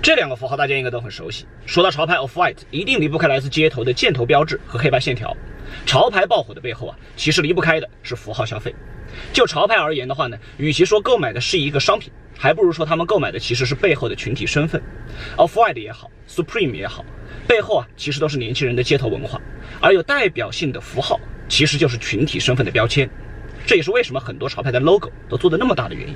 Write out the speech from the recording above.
这两个符号大家应该都很熟悉。说到潮牌 Off White，一定离不开来自街头的箭头标志和黑白线条。潮牌爆火的背后啊，其实离不开的是符号消费。就潮牌而言的话呢，与其说购买的是一个商品，还不如说他们购买的其实是背后的群体身份。Off White 也好，Supreme 也好，背后啊其实都是年轻人的街头文化，而有代表性的符号，其实就是群体身份的标签。这也是为什么很多潮牌的 logo 都做的那么大的原因。